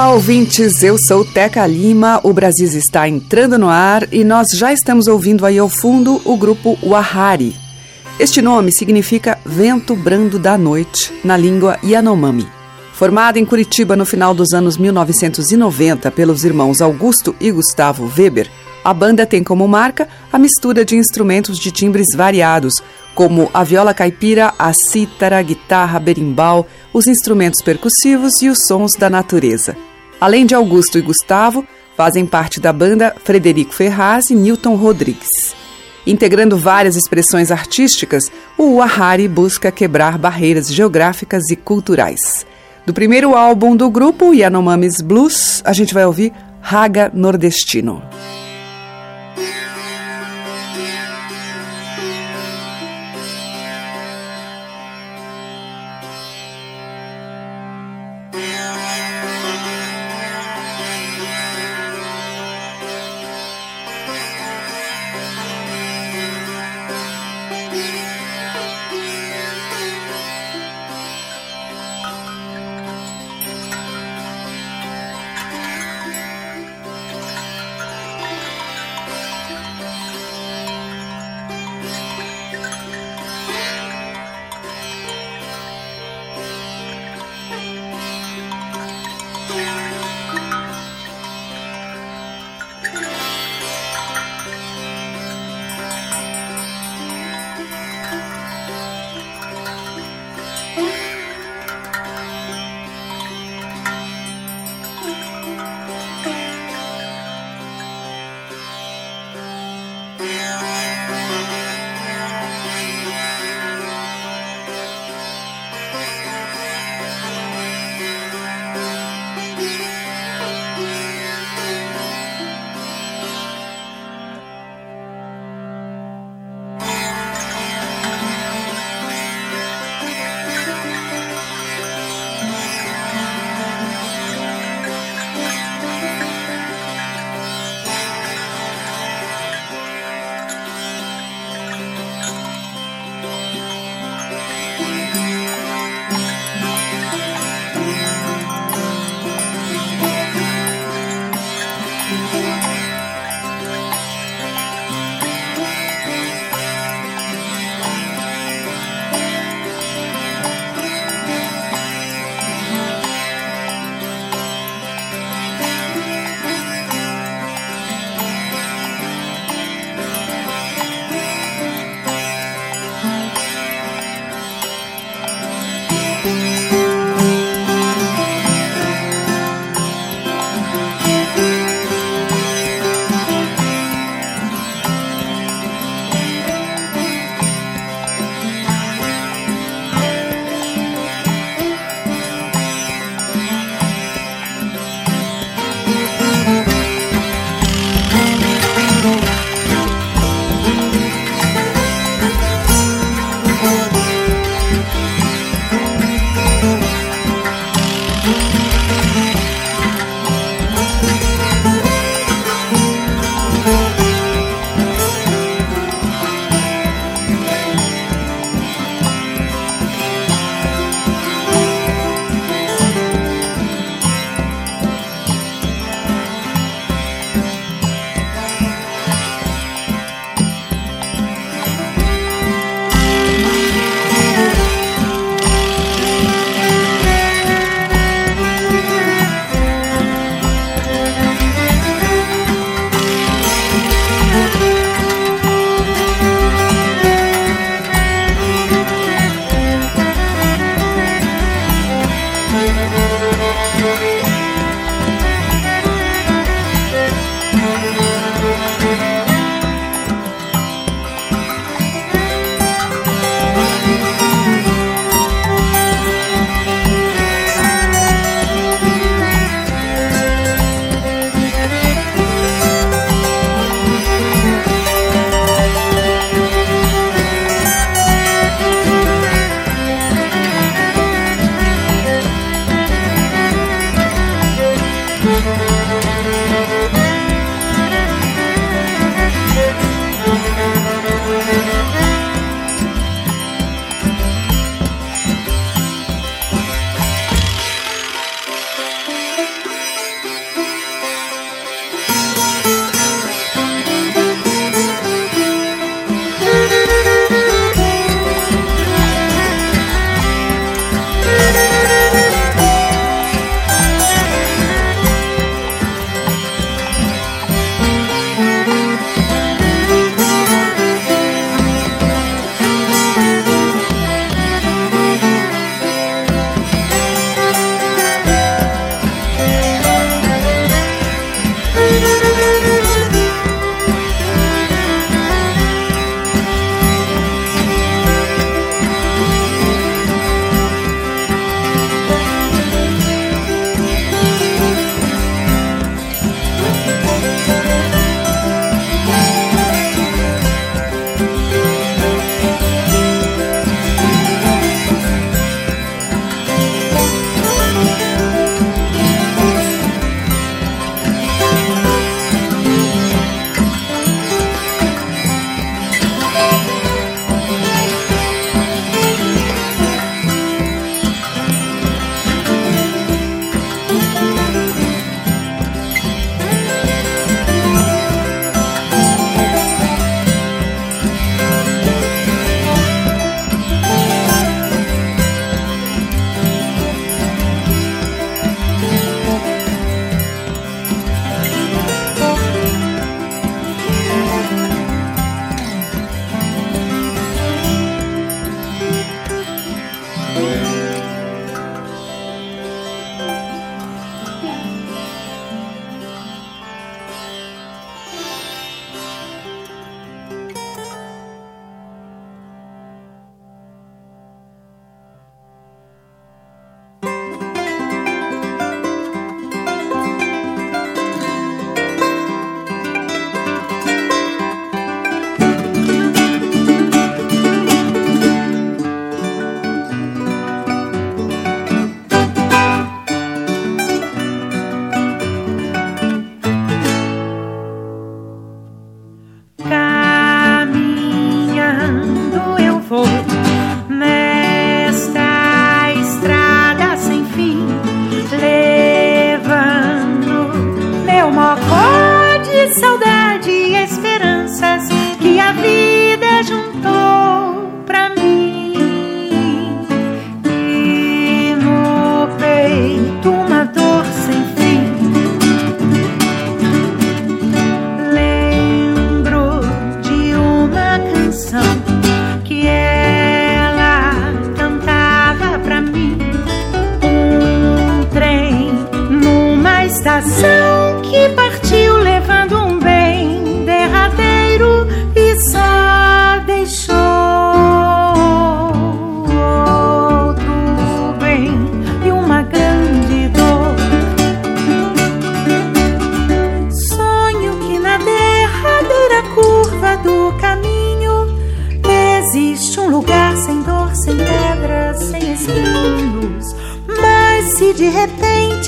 Olá, ouvintes. Eu sou Teca Lima. O Brasil está entrando no ar e nós já estamos ouvindo aí ao fundo o grupo Wahari. Este nome significa vento brando da noite na língua Yanomami. Formada em Curitiba no final dos anos 1990 pelos irmãos Augusto e Gustavo Weber, a banda tem como marca a mistura de instrumentos de timbres variados, como a viola caipira, a cítara, a guitarra, berimbau, os instrumentos percussivos e os sons da natureza. Além de Augusto e Gustavo, fazem parte da banda Frederico Ferraz e Newton Rodrigues. Integrando várias expressões artísticas, o Wahari busca quebrar barreiras geográficas e culturais. Do primeiro álbum do grupo, Yanomamis Blues, a gente vai ouvir Raga Nordestino.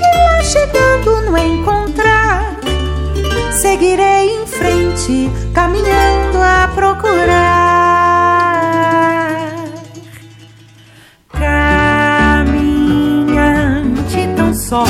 Lá chegando no encontrar, seguirei em frente, caminhando a procurar. Caminhante tão só,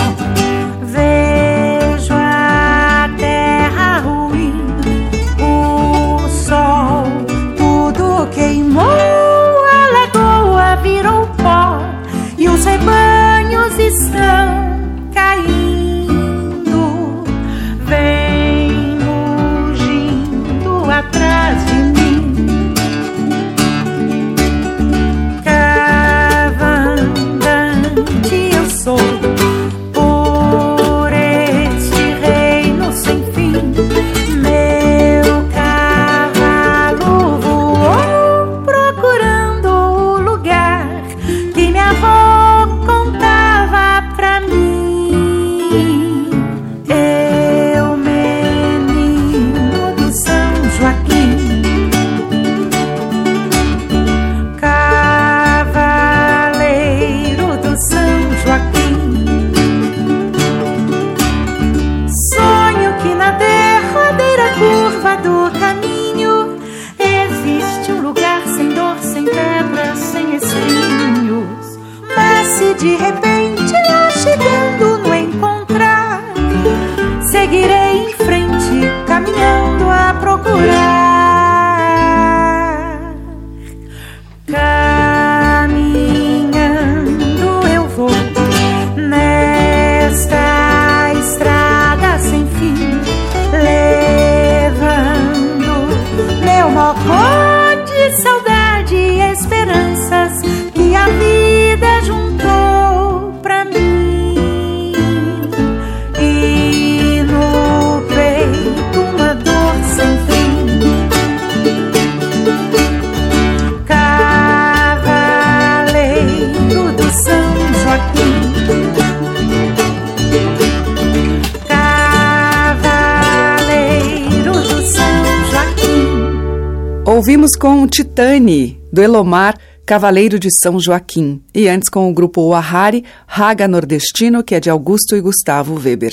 Ouvimos com Titane, do Elomar, Cavaleiro de São Joaquim. E antes com o grupo Wahari, Raga Nordestino, que é de Augusto e Gustavo Weber.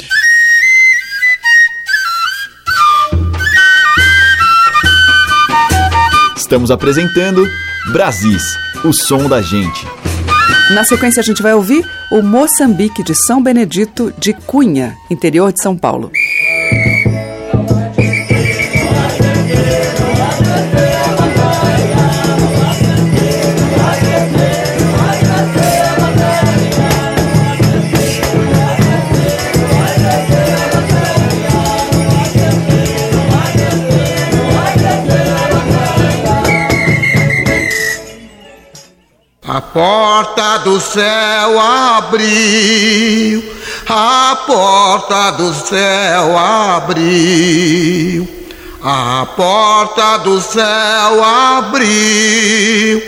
Estamos apresentando Brasis, o som da gente. Na sequência, a gente vai ouvir o Moçambique de São Benedito de Cunha, interior de São Paulo. A porta do céu abriu, a porta do céu abriu, a porta do céu abriu,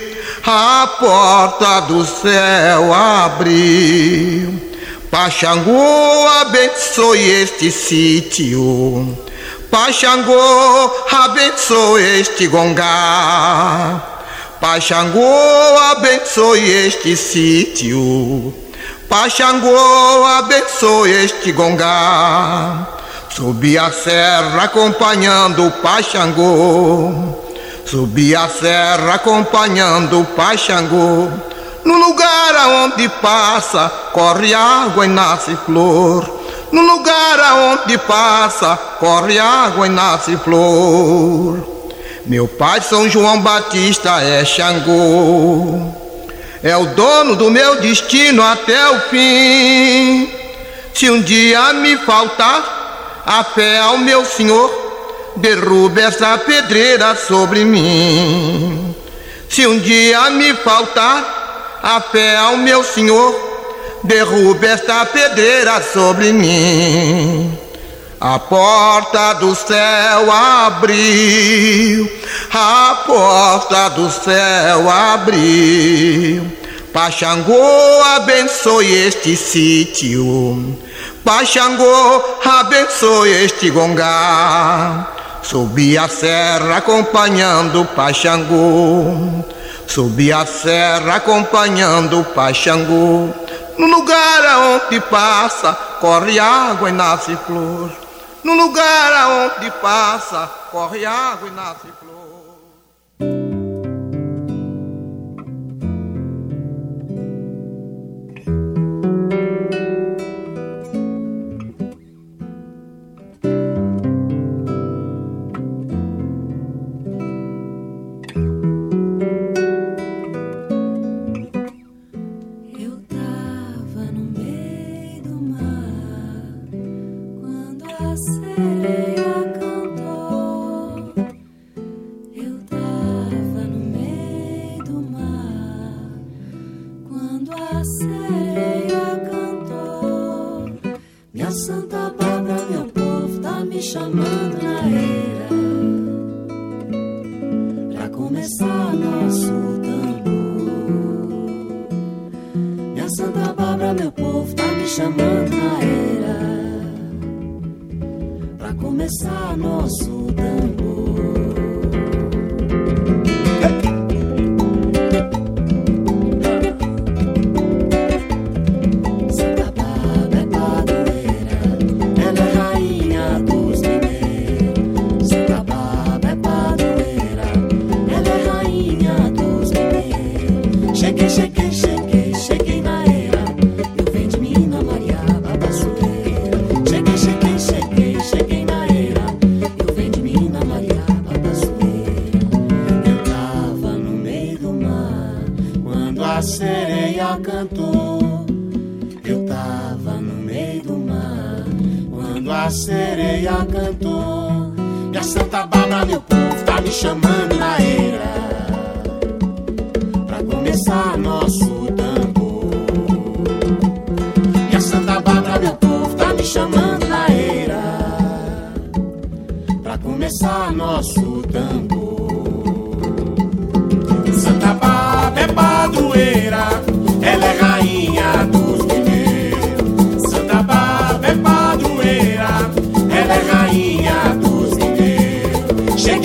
a porta do céu abriu. Paxangô abençoe este sítio, Paxangô abençoe este gongá. Pai Xangô abençoe este sítio. Pai Xangô abençoe este gongá. Subi a serra acompanhando o Pai Xangô. Subi a serra acompanhando o Pai Xangô. No lugar aonde passa, corre água e nasce flor. No lugar aonde passa, corre água e nasce flor. Meu pai São João Batista é Xangô, é o dono do meu destino até o fim. Se um dia me faltar a fé ao meu Senhor, derruba essa pedreira sobre mim. Se um dia me faltar a fé ao meu Senhor, derrube esta pedreira sobre mim. A porta do céu abriu, a porta do céu abriu. Paxangô abençoe este sítio, Paxangô abençoe este gongá. Subi a serra acompanhando Paxangô, subi a serra acompanhando Paxangô. No lugar aonde passa, corre água e nasce flor. No lugar aonde passa, corre água e nasce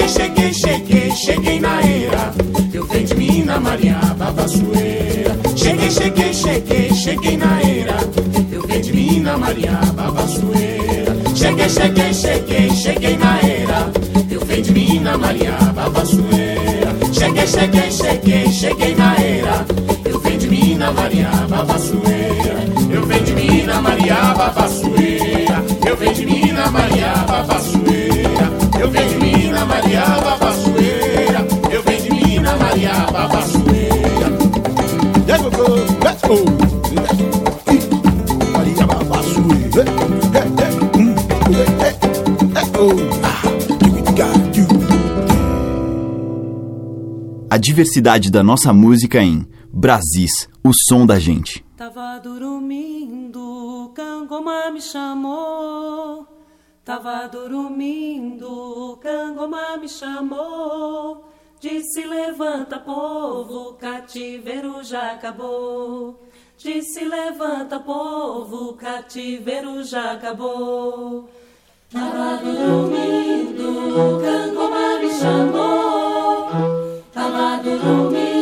Cheguei, cheguei, cheguei, cheguei na era. Eu venho de Mina Maria Babassueira. Cheguei, cheguei, cheguei, cheguei na era. Eu venho de Mina Maria Babassueira. Cheguei, cheguei, cheguei, cheguei na era. Eu venho de Mina Maria Babassueira. Cheguei, cheguei, cheguei, cheguei na era. Eu venho de Mina Maria Babassueira. Eu venho de Mina Maria Babassueira. Diversidade da nossa música em Brasis, o som da gente. Tava dormindo, Cangoma me chamou. Tava dormindo, Cangoma me chamou. Disse: Levanta, povo, cativeiro já acabou. Disse: Levanta, povo, cativeiro já acabou. Tava dormindo, Cangoma me chamou. Tava dormindo,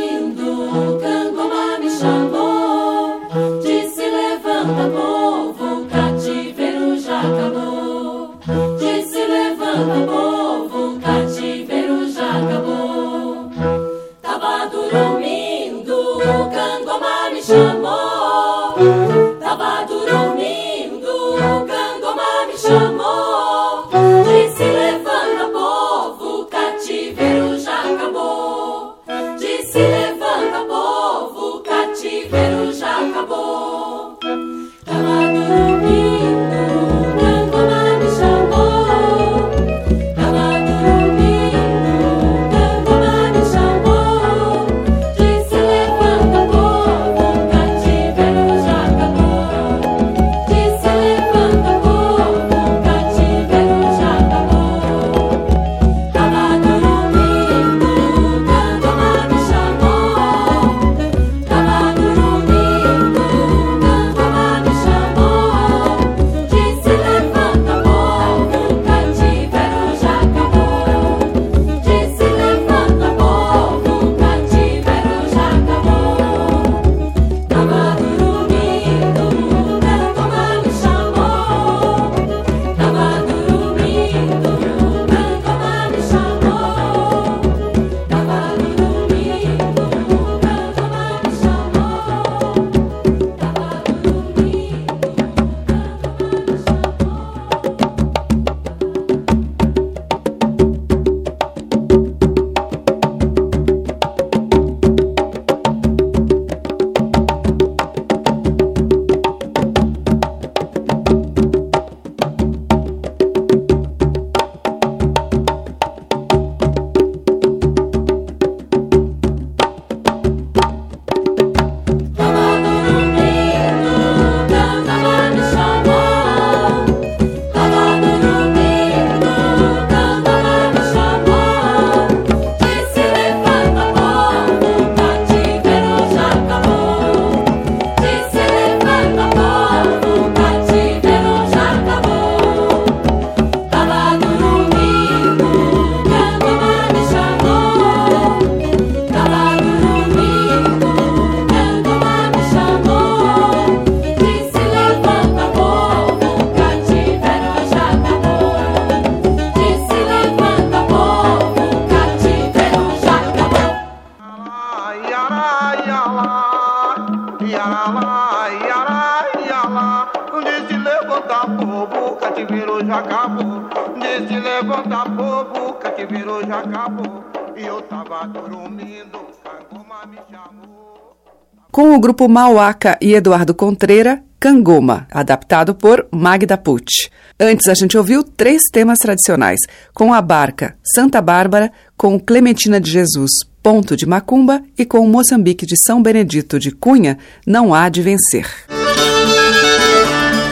grupo Mauaca e Eduardo Contreira, Cangoma, adaptado por Magda Pucci. Antes a gente ouviu três temas tradicionais, com a barca Santa Bárbara, com Clementina de Jesus, Ponto de Macumba e com Moçambique de São Benedito de Cunha, Não Há de Vencer.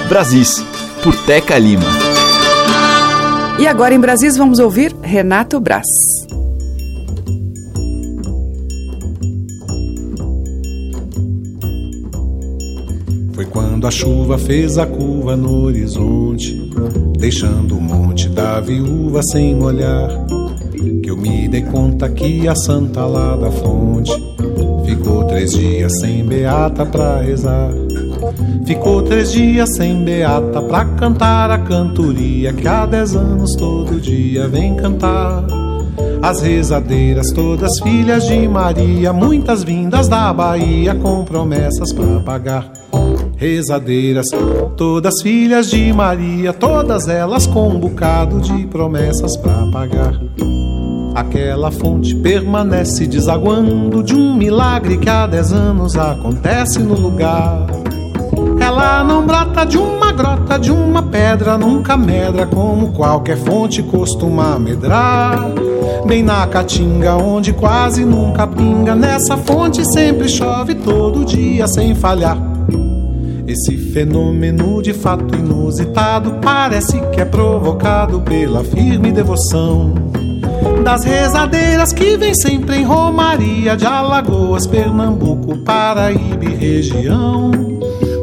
Brasis, por Teca Lima. E agora em Brasis vamos ouvir Renato Braz. Foi quando a chuva fez a curva no horizonte, deixando o monte da viúva sem molhar. Que eu me dei conta que a santa lá da fonte ficou três dias sem beata pra rezar. Ficou três dias sem beata pra cantar a cantoria que há dez anos todo dia vem cantar. As rezadeiras, todas filhas de Maria, muitas vindas da Bahia com promessas pra pagar. Rezadeiras, todas filhas de Maria, todas elas com um bocado de promessas pra pagar. Aquela fonte permanece desaguando de um milagre que há dez anos acontece no lugar. Ela não brota de uma grota, de uma pedra, nunca medra como qualquer fonte costuma medrar. Bem na caatinga, onde quase nunca pinga, nessa fonte sempre chove todo dia sem falhar. Esse fenômeno de fato inusitado parece que é provocado pela firme devoção das rezadeiras que vem sempre em Romaria de Alagoas, Pernambuco, Paraíba e região.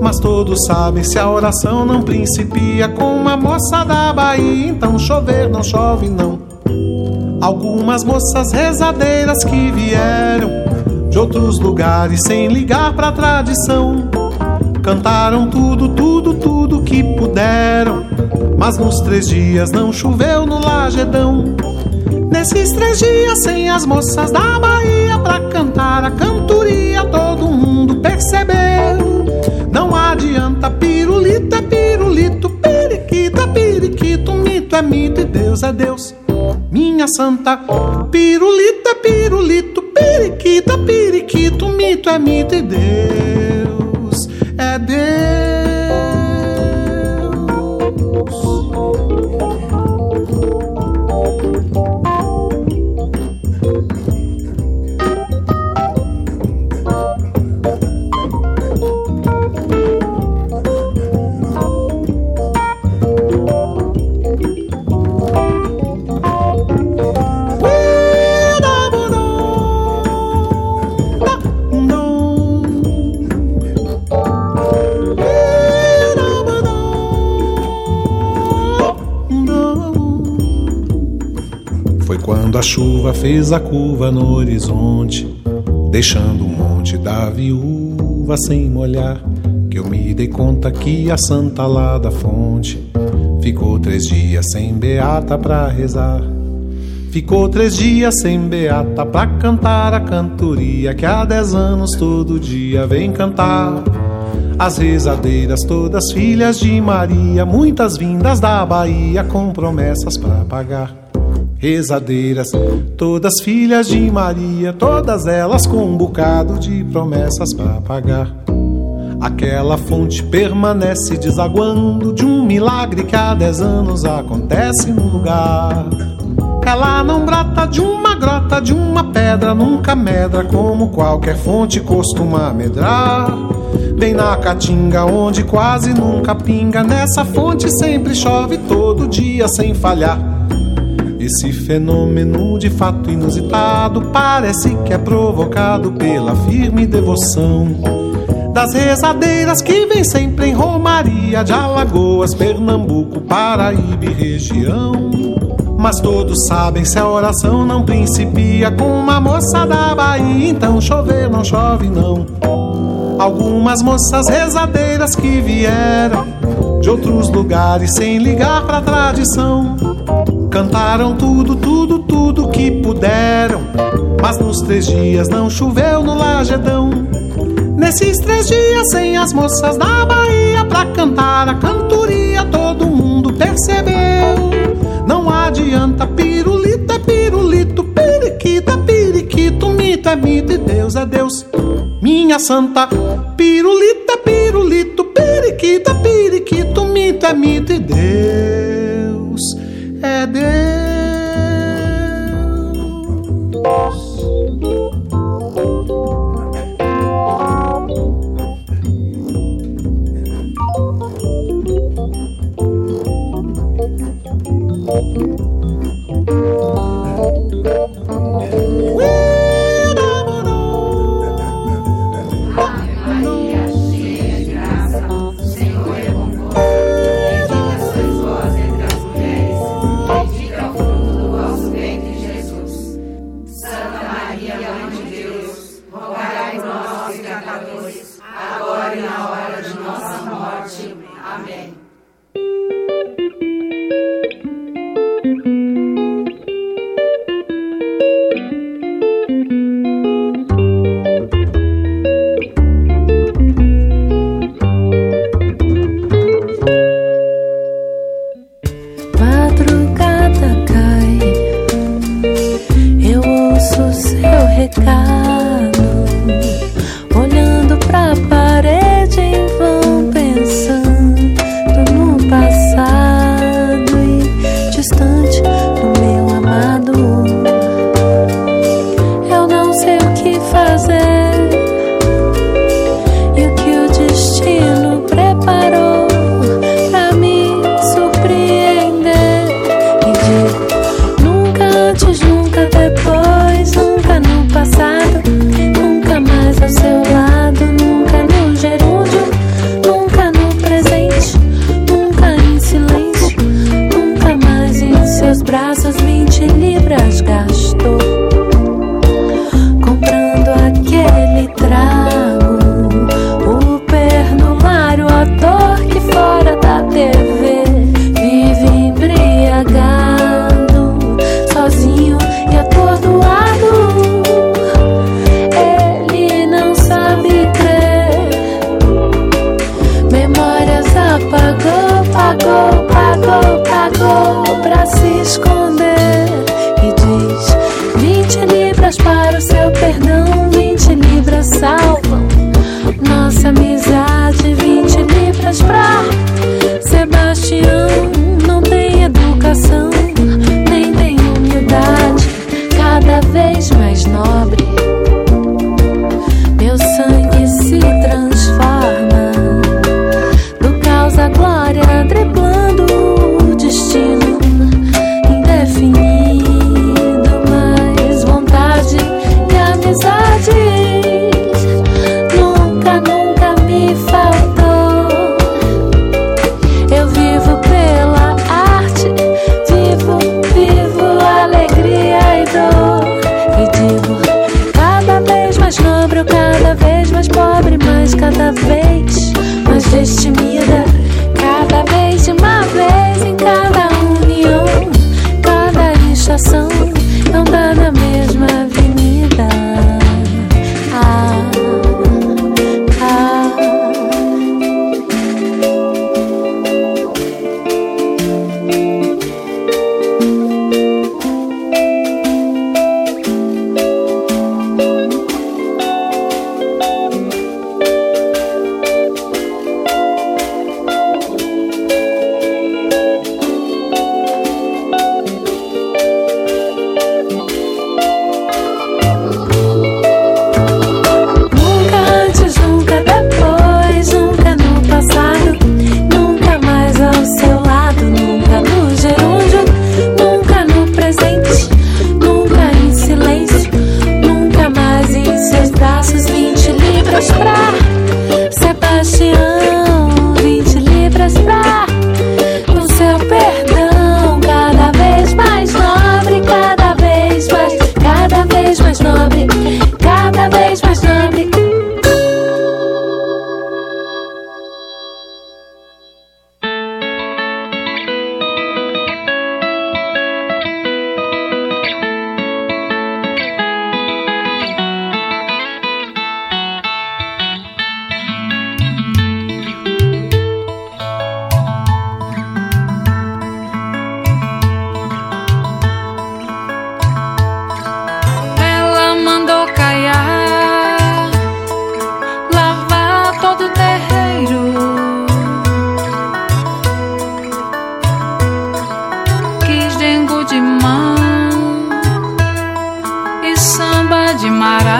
Mas todos sabem se a oração não principia com uma moça da Bahia, então chover não chove não. Algumas moças rezadeiras que vieram de outros lugares sem ligar pra tradição. Cantaram tudo, tudo, tudo que puderam. Mas nos três dias não choveu no Lagedão. Nesses três dias sem as moças da Bahia pra cantar a cantoria, todo mundo percebeu. Não adianta pirulito é pirulito, periquito é periquito, mito é mito e Deus é Deus. Minha santa, pirulito é pirulito, periquito é periquito, mito é mito e Deus é Deus. Foi quando a chuva fez a curva no horizonte, deixando o monte da viúva sem molhar. Que eu me dei conta que a santa lá da fonte ficou três dias sem beata pra rezar. Ficou três dias sem beata pra cantar a cantoria que há dez anos todo dia vem cantar. As rezadeiras, todas filhas de Maria, muitas vindas da Bahia com promessas pra pagar. Rezadeiras, todas filhas de Maria, todas elas com um bocado de promessas pra pagar. Aquela fonte permanece desaguando de um milagre que há dez anos acontece no lugar. Ela não brota de uma grota, de uma pedra, nunca medra como qualquer fonte costuma medrar. Bem na caatinga, onde quase nunca pinga, nessa fonte sempre chove todo dia sem falhar. Esse fenômeno de fato inusitado parece que é provocado pela firme devoção das rezadeiras que vem sempre em Romaria de Alagoas, Pernambuco, Paraíba e região. Mas todos sabem se a oração não principia com uma moça da Bahia, então chover não chove não. Algumas moças rezadeiras que vieram de outros lugares sem ligar pra tradição. Cantaram tudo, tudo, tudo que puderam. Mas nos três dias não choveu no Lagedão. Nesses três dias sem as moças da Bahia pra cantar a cantoria, todo mundo percebeu. Não adianta pirulito, é pirulito, periquita, periquito, mito é mito e Deus é Deus. Minha santa pirulita, pirulito, periquita, periquito, mito é mito e Deus é Deus.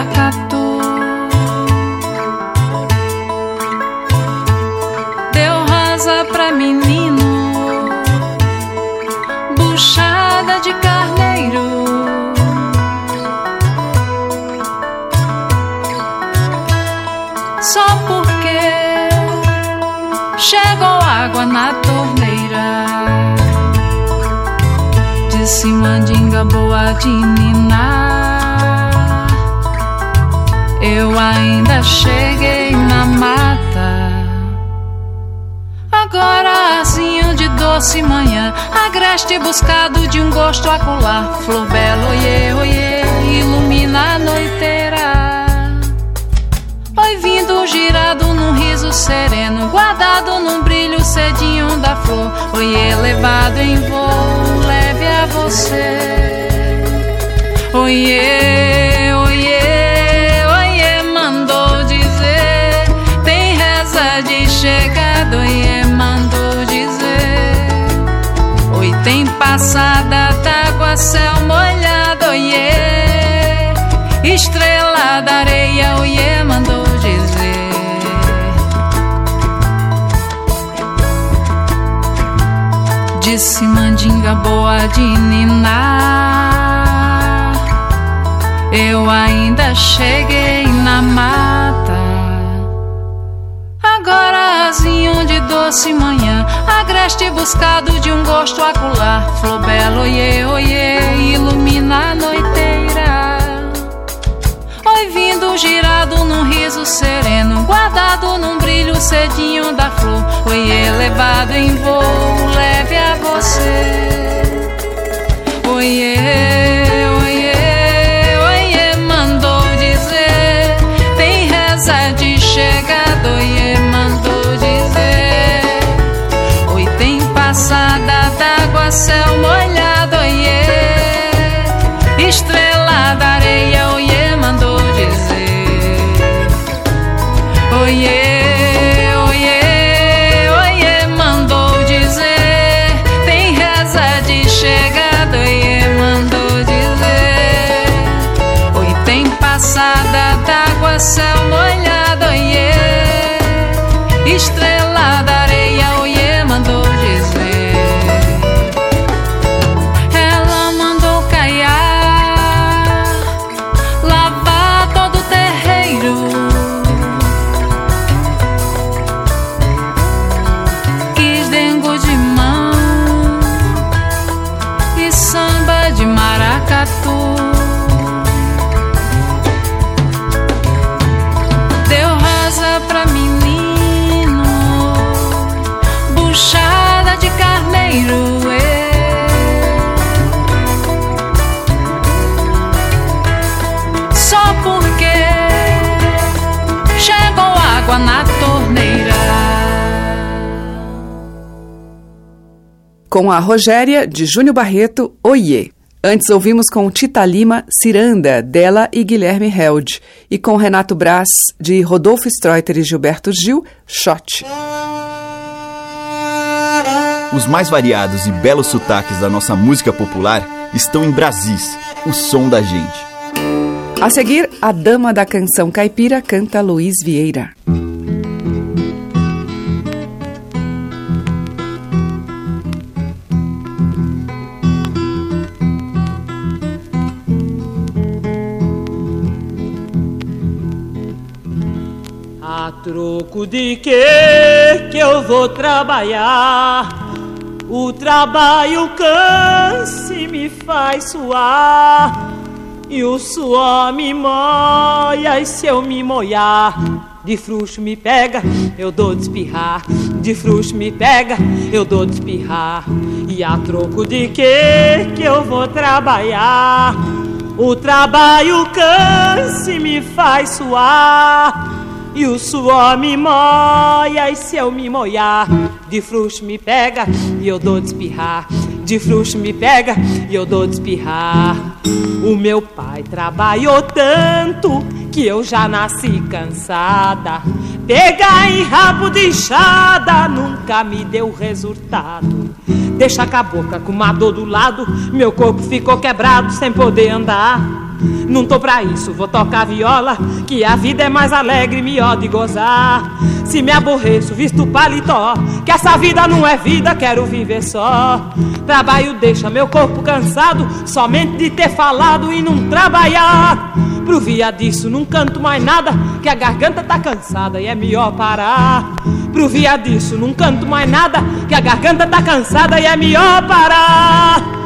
Maracatu. Deu rasa pra menino, buchada de carneiro. Só porque chegou água na torneira. De cima de boa de ninar. Eu ainda cheguei na mata. Agora azinho de doce manhã, agreste buscado de um gosto acular. Flor bela, oiê, oiê, ilumina a noiteira. Oi vindo girado num riso sereno, guardado num brilho cedinho da flor. Oi elevado em voo, leve a você. Oiê, oiê, passada d'água, céu molhado, oiê. Estrela da areia, oiê, mandou dizer. Disse mandinga boa de ninar. Eu ainda cheguei na mata. Agora azinho de doce manhã, agreste buscado de um gosto acular. Flor bela, oiê, oiê, ilumina a noiteira. Oi vindo girado num riso sereno, guardado num brilho cedinho da flor. Oi elevado em voo, leve a você. Oiê, Estrela Com a Rogéria, de Júnior Barreto, Oiê. Antes ouvimos com Tita Lima, Ciranda, dela e Guilherme Held. E com Renato Brás, de Rodolfo Streuter e Gilberto Gil, Shot. Os mais variados e belos sotaques da nossa música popular estão em Brasis, o som da gente. A seguir, a dama da canção caipira canta Luiz Vieira. A troco de que que eu vou trabalhar? O trabalho cansa e me faz suar. E o suor me moia, e se eu me molhar, de frouxo me pega, eu dou de espirrar. De frouxo me pega, eu dou de espirrar. E a troco de que que eu vou trabalhar? O trabalho cansa e me faz suar. E o suor me moia, e se eu me molhar, de frouxo me pega e eu dou de espirrar. De frouxo me pega e eu dou de espirrar. O meu pai trabalhou tanto que eu já nasci cansada. Pegar em rabo de enxada nunca me deu resultado. Deixa a boca com uma dor do lado, meu corpo ficou quebrado sem poder andar. Não tô pra isso, vou tocar viola, que a vida é mais alegre, melhor de gozar. Se me aborreço, visto paletó, que essa vida não é vida, quero viver só. Trabalho deixa meu corpo cansado, somente de ter falado e não trabalhar. Pro via disso, não canto mais nada, que a garganta tá cansada e é melhor parar. Pro via disso, não canto mais nada, que a garganta tá cansada e é melhor parar.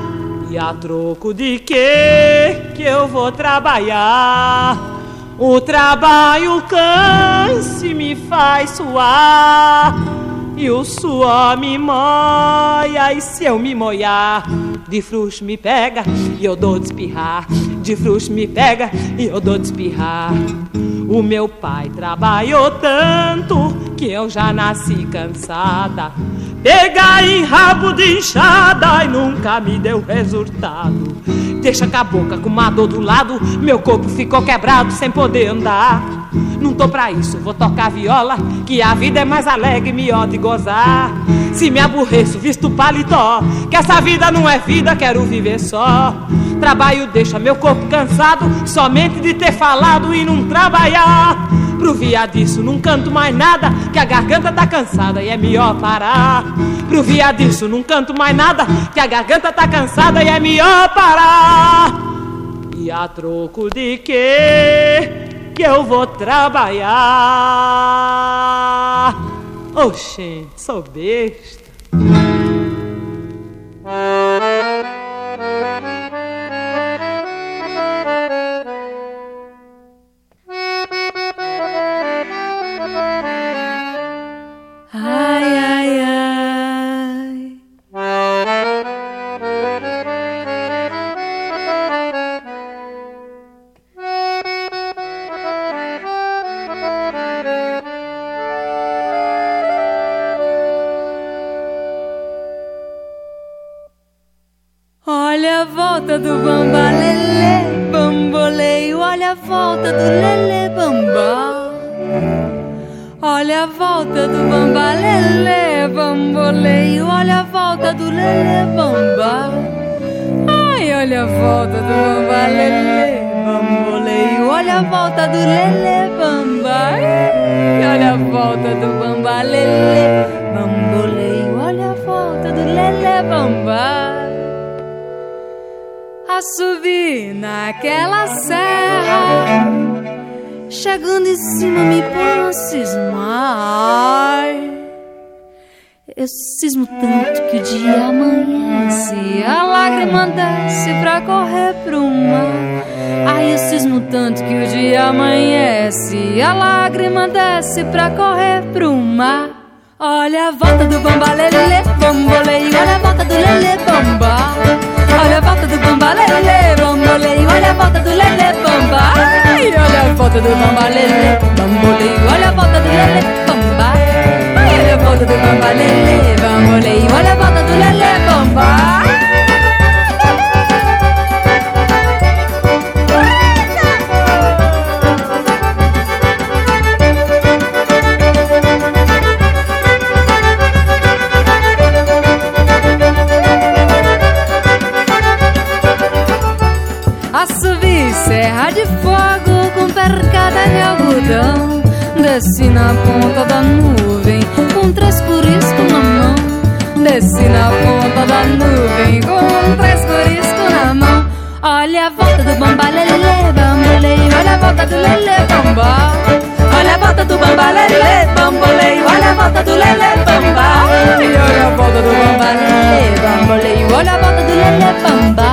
E a troco de que que eu vou trabalhar? O trabalho cansa e me faz suar. E o suor me moia, e se eu me molhar, de fruxo me pega e eu dou de espirrar. De fruxo me pega e eu dou de espirrar. O meu pai trabalhou tanto que eu já nasci cansada. Pegar em rabo de enxada e nunca me deu resultado. Deixa com a boca com uma dor do lado, meu corpo ficou quebrado sem poder andar. Não tô pra isso, vou tocar viola, que a vida é mais alegre, melhor de gozar. Se me aborreço, visto paletó, que essa vida não é vida, quero viver só. Trabalho deixa meu corpo cansado, somente de ter falado e não trabalhar. Pro via disso, não canto mais nada, que a garganta tá cansada e é melhor parar. Pro via disso, não canto mais nada, que a garganta tá cansada e é melhor parar. E a troco de quê? Que eu vou trabalhar. Oxê, sou besta. Olha a volta do bambalele, bamboleio, olha a volta do lele bambá. Olha a volta do bambalele, bamboleio, olha a volta do lele bambá. Ai, olha a volta do bambalele, bamboleio, olha a volta do lele bambá. Olha a volta do bambalele, bamboleio, olha a volta do lele bambá a subir naquela serra. Chegando em cima me põe a cismar. Eu cismo tanto que o dia amanhece, a lágrima desce pra correr pro mar. Ai, eu cismo tanto que o dia amanhece, a lágrima desce pra correr pro mar. Olha a volta do bambalele, bamboleio, olha a volta do lele bamba. Olha a volta do bambalele, bamboleio, olha a volta do lele bamba. Ai, olha a volta do bambalele, bamboleio, olha a volta do lele bamba. Ai, olha a volta do bambalele, bamboleio, olha a volta do lele bamba. Percada de algodão Desci na ponta da nuvem com três curiscos na mão. Desci na ponta da nuvem com três curiscos na mão. Olha a volta do bambalele, bambolei Olha a volta do lele, bamba Olha a volta do bambalele, bambolei Olha a volta do lele, bamba olha a volta do bambalele, bambolei Olha a volta do lele, bamba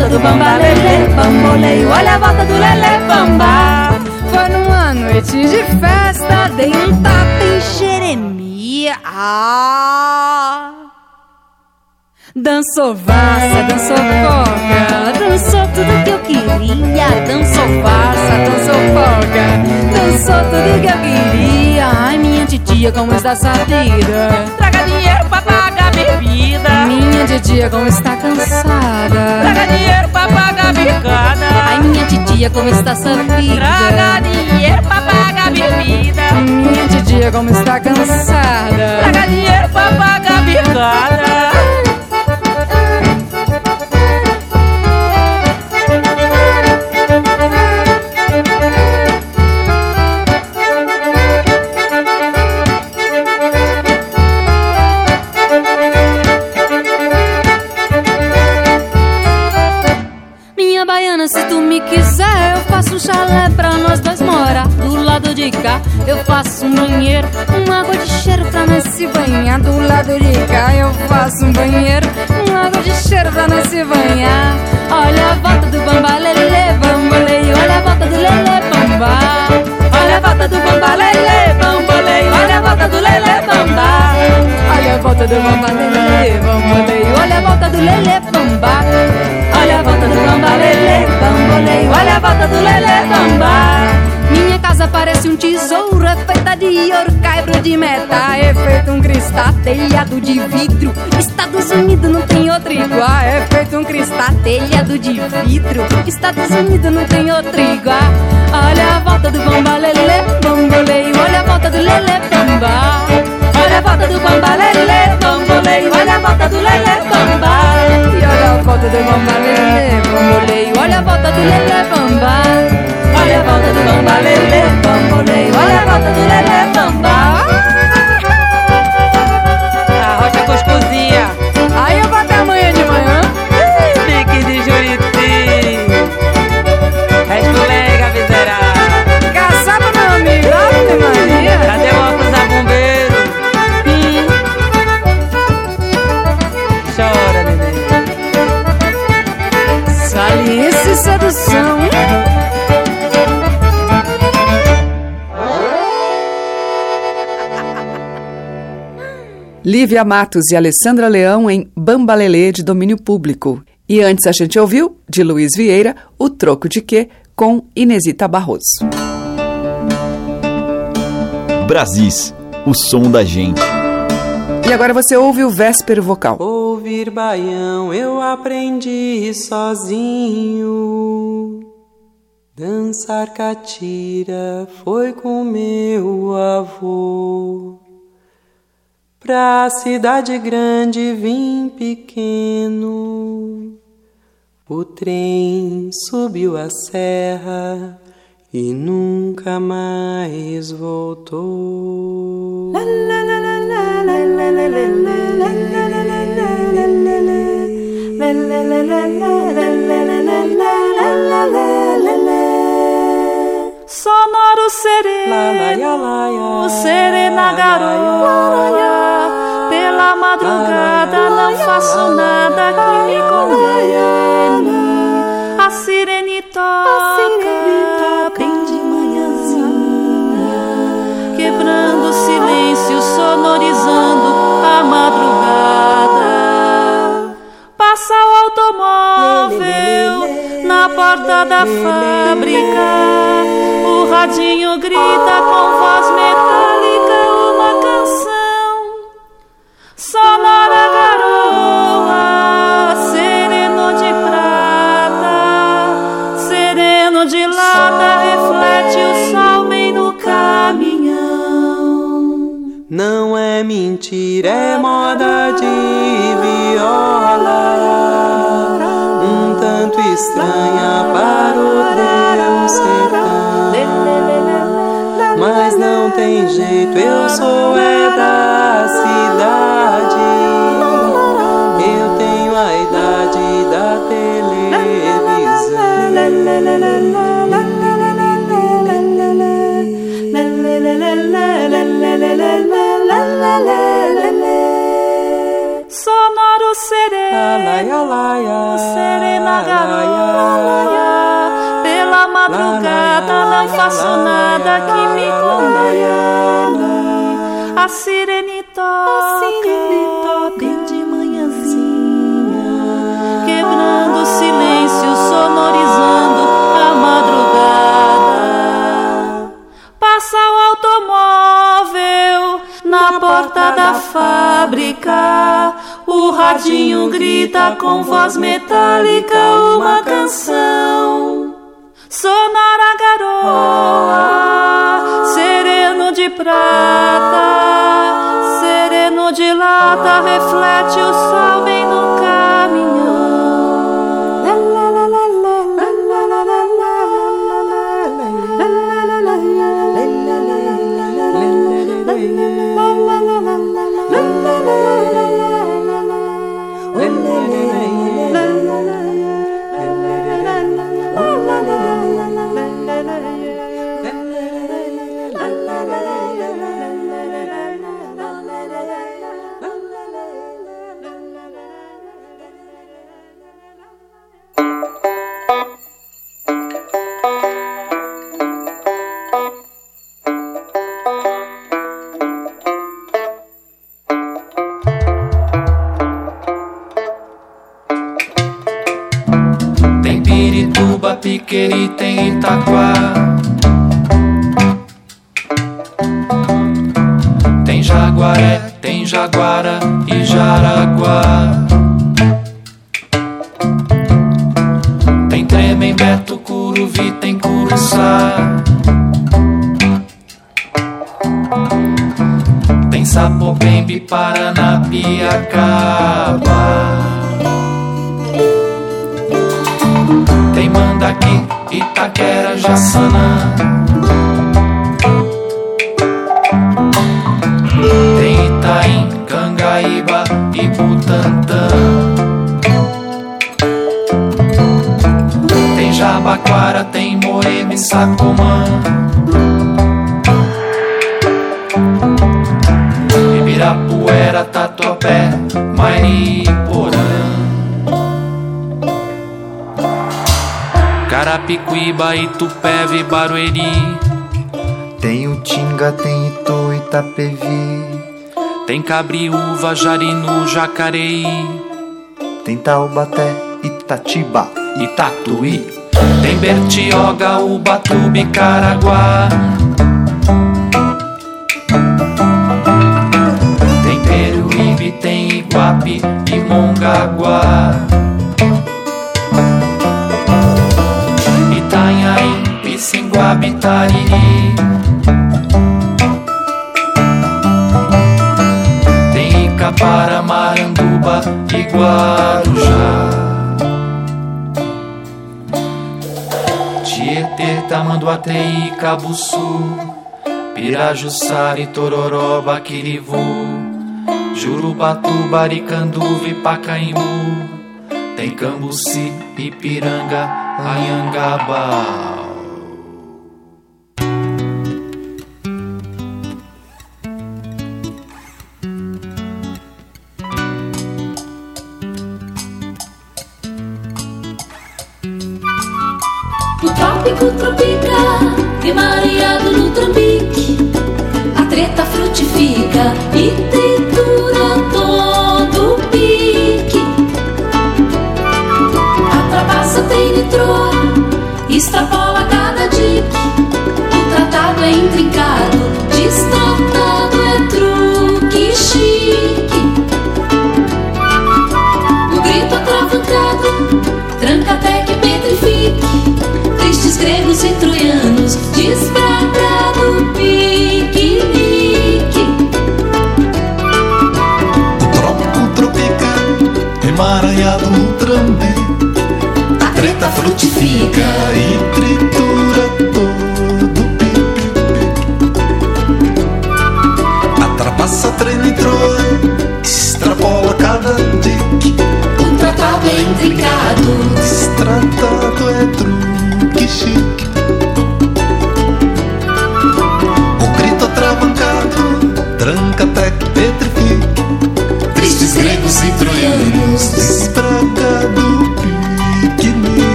Olha a volta do bambalele, bambolei Olha a volta do lele, bamba Foi numa noite de festa Dei um tapa em Jeremias ah. Dançou valsa, dançou polka, dançou tudo que eu queria. Dançou valsa, dançou polka, dançou tudo que eu queria. Ai, minha titia, como está essa vida? Traga dinheiro pra pagar bebida. Minha titia, como está cansada? Traga dinheiro pra pagar bicada. Ai, minha titia, como está essa vida? Traga dinheiro pra pagar bebida. Minha titia, como está cansada? Traga dinheiro pra pagar bicada. Eu faço um banheiro, uma água de cheiro pra nós se banhar. Do lado de cá eu faço um banheiro, uma água de cheiro pra nós se banhar. Olha a volta do bamba lele, bamboleio, olha a volta do lele, bamba. Olha a volta do bamba lele, bamboleio, olha a volta do lele, bamba. Olha a volta do bamba lele, bamboleio, olha a volta do lele, bamba. Olha a volta do bamba lele, bamboleio, olha a volta do lele, bamba. Casa parece um tesouro, é feita de ouro, caibro de meta, é feito um cristal telhado de vidro. Estados Unidos não tem outro igual, é feito um cristal telhado de vidro. Estados Unidos não tem outro igual. Olha a volta do bamba lele, bamboleio, olha a volta do lele, bamba. Olha a volta do bamba lele, bamboleio, olha a volta do lele, bamba. E olha a volta do bamba lele, bamboleio, olha a volta do lele, bamba. Olha a volta do bamba lele, bamboleio, olha Lívia Matos e Alessandra Leão em Bambalelê de domínio público. E antes a gente ouviu, de Luiz Vieira, O Troco de Quê, com Inesita Barroso. Brasis, o som da gente. E agora você ouve o Véspero Vocal. Ouvir baião eu aprendi sozinho. Dançar catira foi com meu avô. Pra cidade grande vim pequeno. O trem subiu a serra e nunca mais voltou. Sonoro sereno, serena garoa. Não faço nada que me condene. A sirene toca bem de manhãzinha, quebrando o silêncio, sonorizando a madrugada. Passa o automóvel na porta da fábrica. O radinho grita com voz metálica uma canção. Sonora Não é mentira, é moda de viola. Um tanto estranha para o teu sertão. Mas não tem jeito, eu sou é da cidade. Eu tenho a idade da televisão. Faço nada que me condene. A sirene toca bem de manhãzinha, quebrando o silêncio, sonorizando a madrugada. Passa o automóvel na porta da fábrica. O radinho grita com voz metálica uma canção. De lata, reflete o sol bem Jaçanã. Tem Itaim, Cangaíba e Butantã. Tem Jabaquara, tem Moema e Sacomã. Ibirapuera, Tatuapé, Mariporã. Carapicuíba, Itupeve, Barueri. Tem o Tinga, tem Itu, Itapevi. Tem Cabriúva, Jarinu, Jacareí. Tem Taubaté, Itatiba, Itatuí. Tem Bertioga, Ubatuba Caraguá. Tem Peruíbe, tem Iguape e Mongaguá. Itariri. Tem Icapara, Maranduba e Guarujá. Tietê, Tamanduaté e Cabuçu. Pirajussara e Tororó, Quirivu. Jurubatu, Baricanduva e Pacaembu. Tem Cambuci, Ipiranga, Anhangabal. E no trambi. A treta frutifica e tritura todo pique. A trapaça treina e troa, extrapola cada dique. O tratado é intricado, Destratado é truque chique.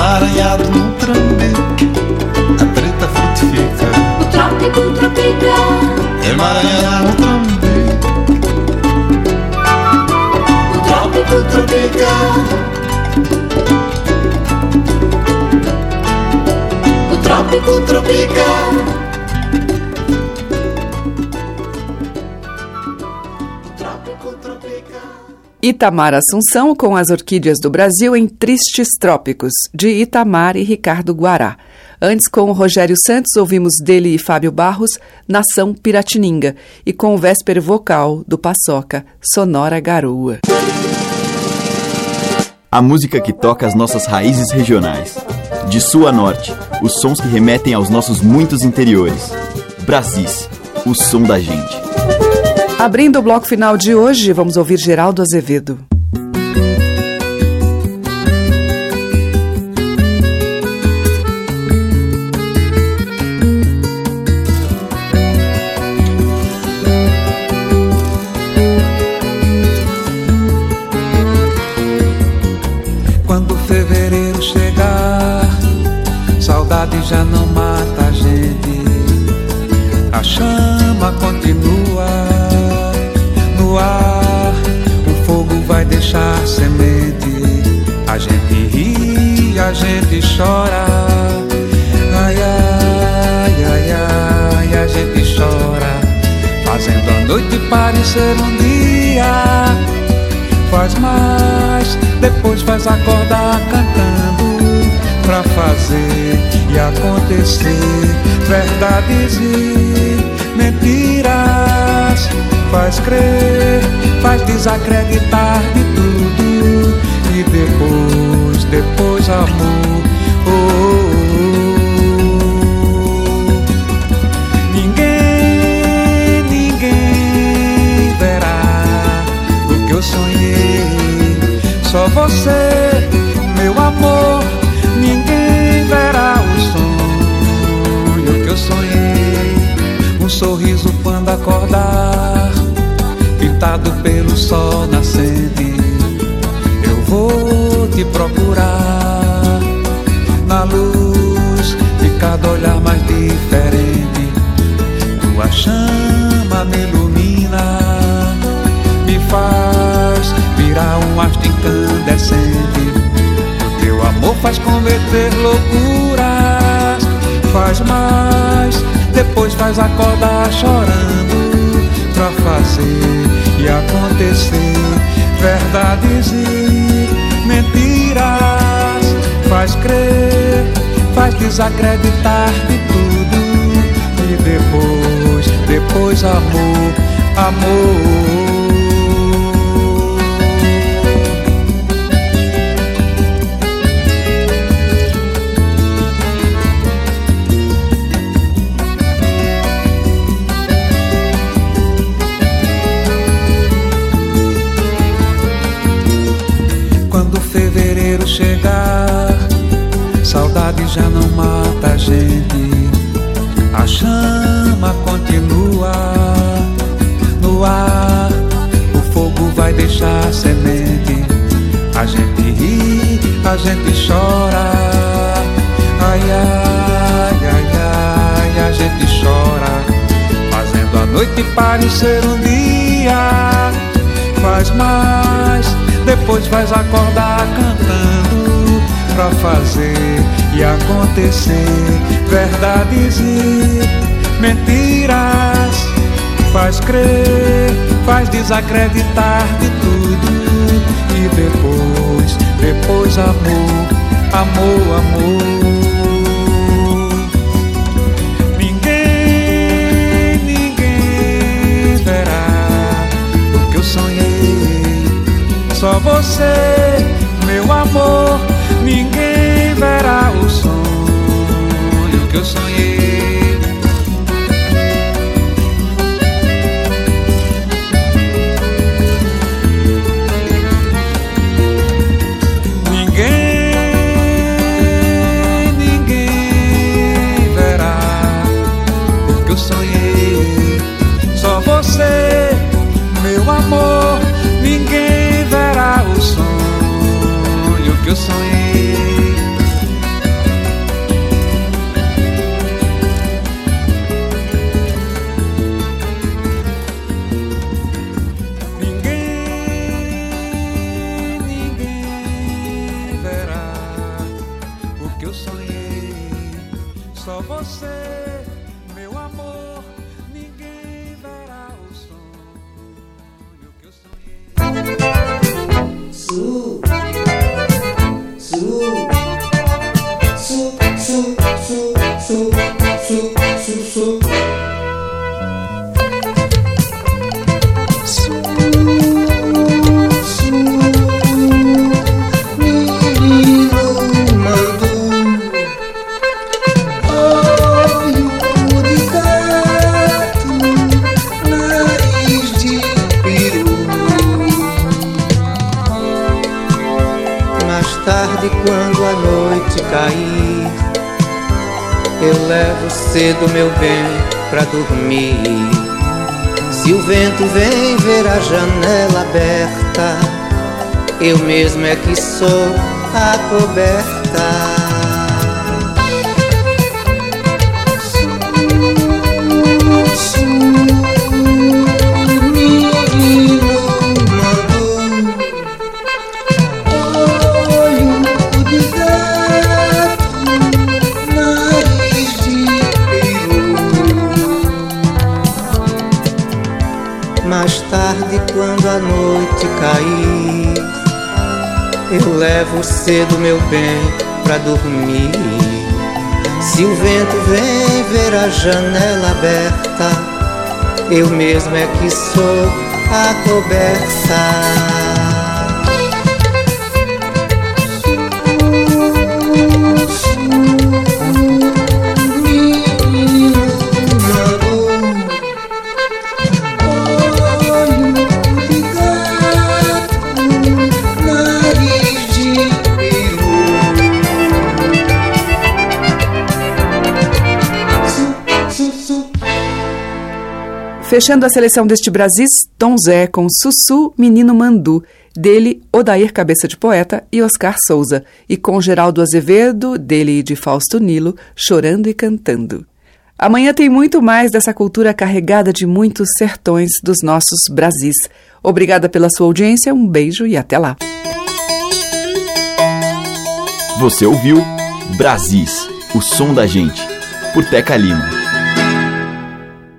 Emaranhado no trambique, a treta frutifica. o trópico tropica, Emaranhado no trambique, o trópico tropica. O trópico tropica. Itamar Assunção com as orquídeas do Brasil em Tristes Trópicos, de Itamar e Ricardo Guará. Antes, com o Rogério Santos, ouvimos dele e Fábio Barros, Nação Piratininga, e com o Vésper Vocal, do Paçoca, Sonora Garoa. A música que toca as nossas raízes regionais. De sul a norte, os sons que remetem aos nossos muitos interiores. Brasis, o som da gente. Abrindo o bloco final de hoje, vamos ouvir Geraldo Azevedo. Verdades e mentiras. Faz crer, faz desacreditar de tudo e depois, depois amor. Sorriso quando acordar, pintado pelo sol nascente vou te procurar na luz de cada olhar mais diferente. Tua chama me ilumina, me faz virar um astro incandescente. O teu amor faz converter loucuras, faz mais, depois faz acordar chorando pra fazer e acontecer verdades e mentiras. Faz crer, faz desacreditar de tudo. E depois, depois amor, amor. A gente ri, a gente chora. Ai, ai, ai, ai, a gente chora. Fazendo a noite parecer um dia. Faz mais depois faz acordar cantando pra fazer e acontecer verdades e mentiras. Faz crer, faz desacreditar de tudo e depois, depois amor, amor, amor. Ninguém, ninguém verá o que eu sonhei só você, meu amor. Ninguém verá o Eu levo cedo meu bem pra dormir. Se o vento vem ver a janela aberta Eu mesmo é que sou a coberta levo cedo meu bem pra dormir. Se o vento vem ver a janela aberta, eu mesmo é que sou a coberta. Fechando a seleção deste Brasis, Tom Zé com Sussu Menino Mandu, dele Odair Cabeça de Poeta e Oscar Souza, e com Geraldo Azevedo, dele e de Fausto Nilo, Chorando e Cantando. Amanhã tem muito mais dessa cultura carregada de muitos sertões dos nossos Brasis. Obrigada pela sua audiência, um beijo e até lá. Você ouviu Brasis, o som da gente, por Teca Lima.